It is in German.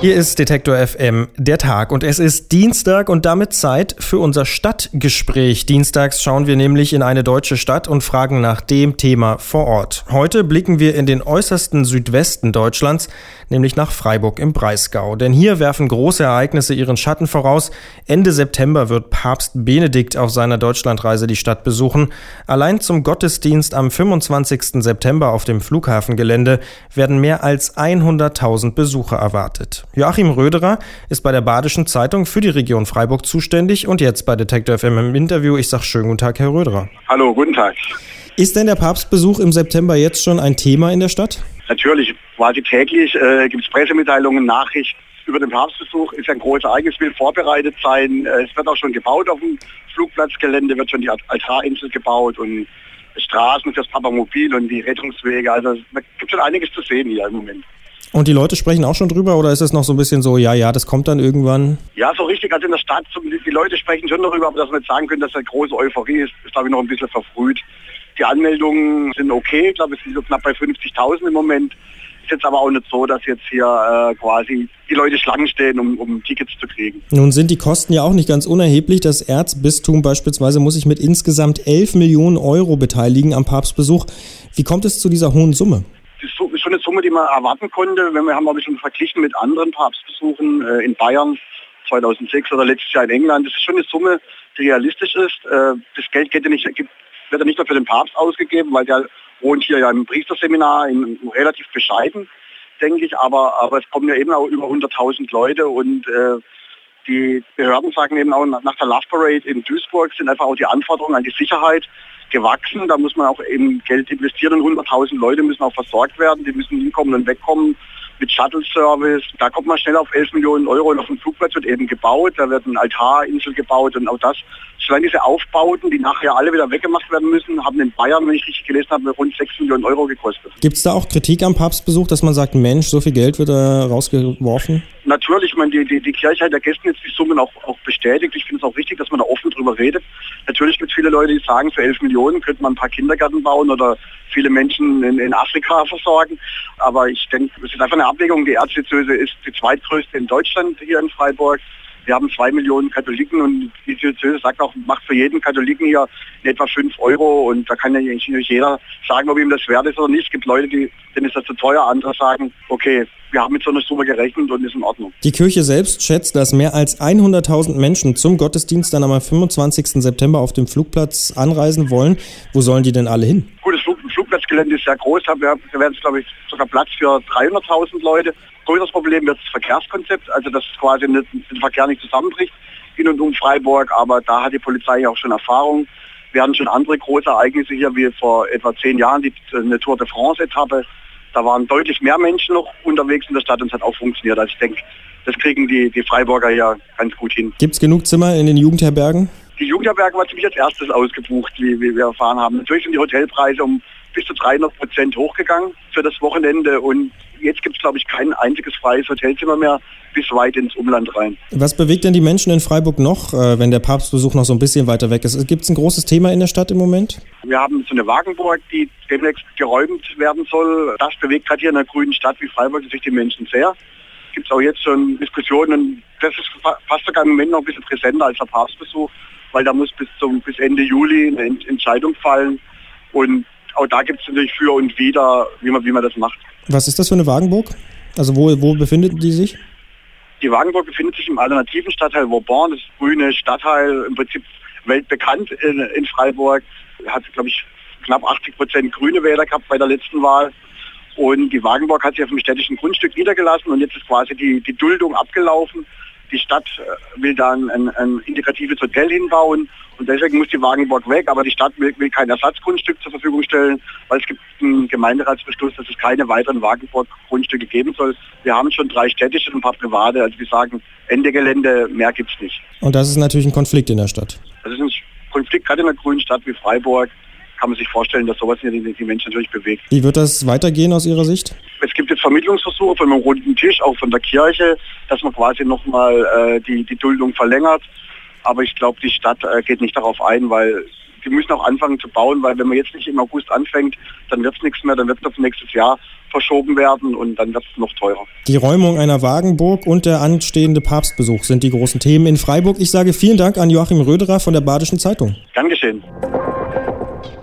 Hier ist Detektor FM, der Tag und es ist Dienstag und damit Zeit für unser Stadtgespräch. Dienstags schauen wir nämlich in eine deutsche Stadt und fragen nach dem Thema vor Ort. Heute blicken wir in den äußersten Südwesten Deutschlands, nämlich nach Freiburg im Breisgau. Denn hier werfen große Ereignisse ihren Schatten voraus. Ende September wird Papst Benedikt auf seiner Deutschlandreise die Stadt besuchen. Allein zum Gottesdienst am 25. September auf dem Flughafengelände werden mehr als 100.000 Besucher erwartet. Joachim Röderer ist bei der Badischen Zeitung für die Region Freiburg zuständig und jetzt bei Detektor FM im Interview. Ich sage schönen guten Tag, Herr Röderer. Hallo, guten Tag. Ist denn der Papstbesuch im September jetzt schon ein Thema in der Stadt? Natürlich, quasi täglich äh, gibt es Pressemitteilungen, Nachrichten über den Papstbesuch. Ist ein großes Ereignis, will vorbereitet sein. Äh, es wird auch schon gebaut auf dem Flugplatzgelände, wird schon die Altarinsel gebaut und Straßen fürs Papamobil und die Rettungswege. Also es gibt schon einiges zu sehen hier im Moment. Und die Leute sprechen auch schon drüber oder ist es noch so ein bisschen so, ja, ja, das kommt dann irgendwann? Ja, so richtig, also in der Stadt, die Leute sprechen schon darüber, aber dass wir nicht sagen können, dass eine große Euphorie ist, ist glaube ich noch ein bisschen verfrüht. Die Anmeldungen sind okay, ich glaube es sind so knapp bei 50.000 im Moment. Ist jetzt aber auch nicht so, dass jetzt hier äh, quasi die Leute Schlangen stehen, um, um Tickets zu kriegen. Nun sind die Kosten ja auch nicht ganz unerheblich. Das Erzbistum beispielsweise muss sich mit insgesamt 11 Millionen Euro beteiligen am Papstbesuch. Wie kommt es zu dieser hohen Summe? Schon eine Summe, die man erwarten konnte. Wenn wir haben wir schon verglichen mit anderen Papstbesuchen äh, in Bayern 2006 oder letztes Jahr in England. Das ist schon eine Summe, die realistisch ist. Äh, das Geld geht ja nicht, wird ja nicht nur für den Papst ausgegeben, weil der wohnt hier ja im Priesterseminar in, in relativ bescheiden, denke ich, aber, aber es kommen ja eben auch über 100.000 Leute und äh, die Behörden sagen eben auch nach der Love Parade in Duisburg sind einfach auch die Anforderungen an die Sicherheit gewachsen. Da muss man auch eben Geld investieren und 100.000 Leute müssen auch versorgt werden. Die müssen hinkommen und wegkommen mit Shuttle-Service. Da kommt man schnell auf 11 Millionen Euro und auf dem Flugplatz wird eben gebaut. Da wird eine Altarinsel gebaut und auch das, solange diese Aufbauten, die nachher alle wieder weggemacht werden müssen, haben in Bayern, wenn ich richtig gelesen habe, rund 6 Millionen Euro gekostet. Gibt es da auch Kritik am Papstbesuch, dass man sagt, Mensch, so viel Geld wird da rausgeworfen? Natürlich, ich meine, die, die, die Kirche hat der Gästen jetzt die Summen auch, auch bestätigt. Ich finde es auch wichtig, dass man da offen drüber redet. Natürlich gibt es viele Leute, die sagen, für 11 Millionen könnte man ein paar Kindergärten bauen oder viele Menschen in, in Afrika versorgen. Aber ich denke, es ist einfach eine Abwägung. Die Erzdiözese ist die zweitgrößte in Deutschland hier in Freiburg. Wir haben zwei Millionen Katholiken und die Diözese sagt auch, macht für jeden Katholiken hier etwa fünf Euro und da kann ja nicht jeder sagen, ob ihm das wert ist oder nicht. Es gibt Leute, die, denen ist das zu teuer, andere sagen, okay, wir haben mit so einer Summe gerechnet und ist in Ordnung. Die Kirche selbst schätzt, dass mehr als 100.000 Menschen zum Gottesdienst dann am 25. September auf dem Flugplatz anreisen wollen. Wo sollen die denn alle hin? Gut, Flugplatzgelände ist sehr groß. Da werden es, glaube ich, sogar Platz für 300.000 Leute. Größeres Problem wird das Verkehrskonzept, also dass quasi den Verkehr nicht zusammenbricht in und um Freiburg. Aber da hat die Polizei auch schon Erfahrung. Wir hatten schon andere große Ereignisse hier, wie vor etwa zehn Jahren die eine Tour de France-Etappe da waren deutlich mehr Menschen noch unterwegs in der Stadt und es hat auch funktioniert. Also ich denke, das kriegen die, die Freiburger ja ganz gut hin. Gibt es genug Zimmer in den Jugendherbergen? Die Jugendherberge war ziemlich als erstes ausgebucht, wie, wie wir erfahren haben. Natürlich sind die Hotelpreise um bis zu 300 Prozent hochgegangen für das Wochenende und jetzt gibt es, glaube ich, kein einziges freies Hotelzimmer mehr bis weit ins Umland rein. Was bewegt denn die Menschen in Freiburg noch, äh, wenn der Papstbesuch noch so ein bisschen weiter weg ist? Gibt es ein großes Thema in der Stadt im Moment? Wir haben so eine Wagenburg, die demnächst geräumt werden soll. Das bewegt gerade hier in einer grünen Stadt wie Freiburg sich die Menschen sehr. Gibt es auch jetzt schon Diskussionen. Das ist fast sogar im Moment noch ein bisschen präsenter als der Papstbesuch, weil da muss bis zum bis Ende Juli eine Entscheidung fallen. Und auch da gibt es natürlich für und wider, wie man, wie man das macht. Was ist das für eine Wagenburg? Also wo, wo befindet die sich? Die Wagenburg befindet sich im alternativen Stadtteil Vauban, das grüne Stadtteil, im Prinzip weltbekannt in, in Freiburg. Hat, glaube ich, knapp 80 Prozent grüne Wähler gehabt bei der letzten Wahl. Und die Wagenburg hat sich auf dem städtischen Grundstück niedergelassen und jetzt ist quasi die, die Duldung abgelaufen. Die Stadt äh, will dann ein, ein integratives Hotel hinbauen und deswegen muss die Wagenburg weg, aber die Stadt will, will kein Ersatzgrundstück zur Verfügung stellen, weil es gibt einen Gemeinderatsbeschluss, dass es keine weiteren Wagenburg-Grundstücke geben soll. Wir haben schon drei städtische und ein paar private, also wir sagen Ende Gelände, mehr gibt es nicht. Und das ist natürlich ein Konflikt in der Stadt. Das ist ein Konflikt gerade in einer grünen Stadt wie Freiburg kann man sich vorstellen, dass sowas die, die Menschen natürlich bewegt. Wie wird das weitergehen aus Ihrer Sicht? Es gibt jetzt Vermittlungsversuche von einem runden Tisch, auch von der Kirche, dass man quasi nochmal äh, die, die Duldung verlängert. Aber ich glaube, die Stadt äh, geht nicht darauf ein, weil die müssen auch anfangen zu bauen, weil wenn man jetzt nicht im August anfängt, dann wird es nichts mehr, dann wird es auf nächstes Jahr verschoben werden und dann wird es noch teurer. Die Räumung einer Wagenburg und der anstehende Papstbesuch sind die großen Themen in Freiburg. Ich sage vielen Dank an Joachim Röderer von der Badischen Zeitung. Gern geschehen.